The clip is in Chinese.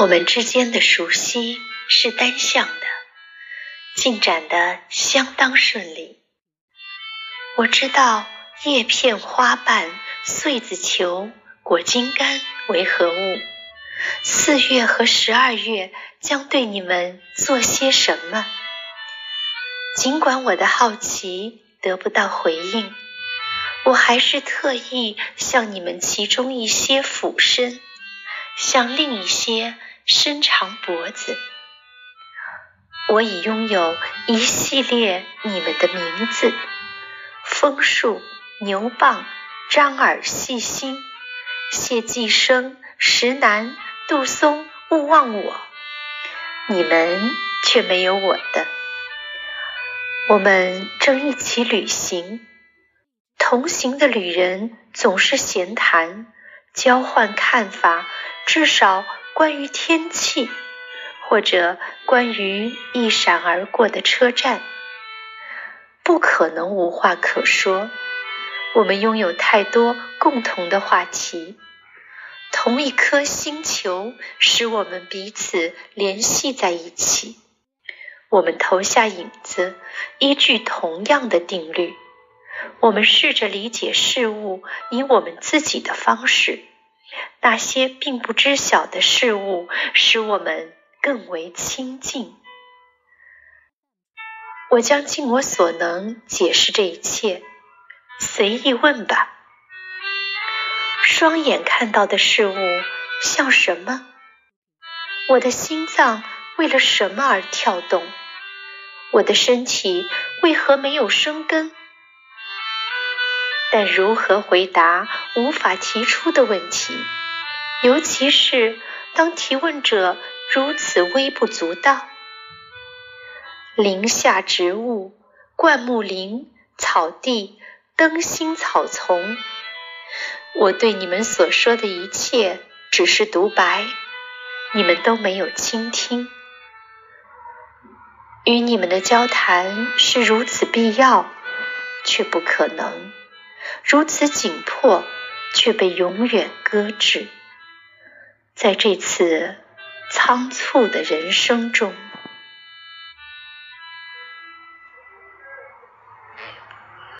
我们之间的熟悉是单向的，进展的相当顺利。我知道叶片、花瓣、穗子球、果茎干为何物，四月和十二月将对你们做些什么。尽管我的好奇得不到回应，我还是特意向你们其中一些俯身，向另一些伸长脖子。我已拥有一系列你们的名字：枫树、牛蒡、张耳、细心、谢寄生、石楠、杜松。勿忘我，你们却没有我的。我们正一起旅行，同行的旅人总是闲谈，交换看法，至少关于天气，或者关于一闪而过的车站。不可能无话可说，我们拥有太多共同的话题。同一颗星球使我们彼此联系在一起。我们投下影子，依据同样的定律。我们试着理解事物，以我们自己的方式。那些并不知晓的事物，使我们更为亲近。我将尽我所能解释这一切。随意问吧。双眼看到的事物像什么？我的心脏。为了什么而跳动？我的身体为何没有生根？但如何回答无法提出的问题？尤其是当提问者如此微不足道。林下植物、灌木林、草地、灯芯草丛，我对你们所说的一切只是独白，你们都没有倾听。与你们的交谈是如此必要，却不可能；如此紧迫，却被永远搁置。在这次仓促的人生中。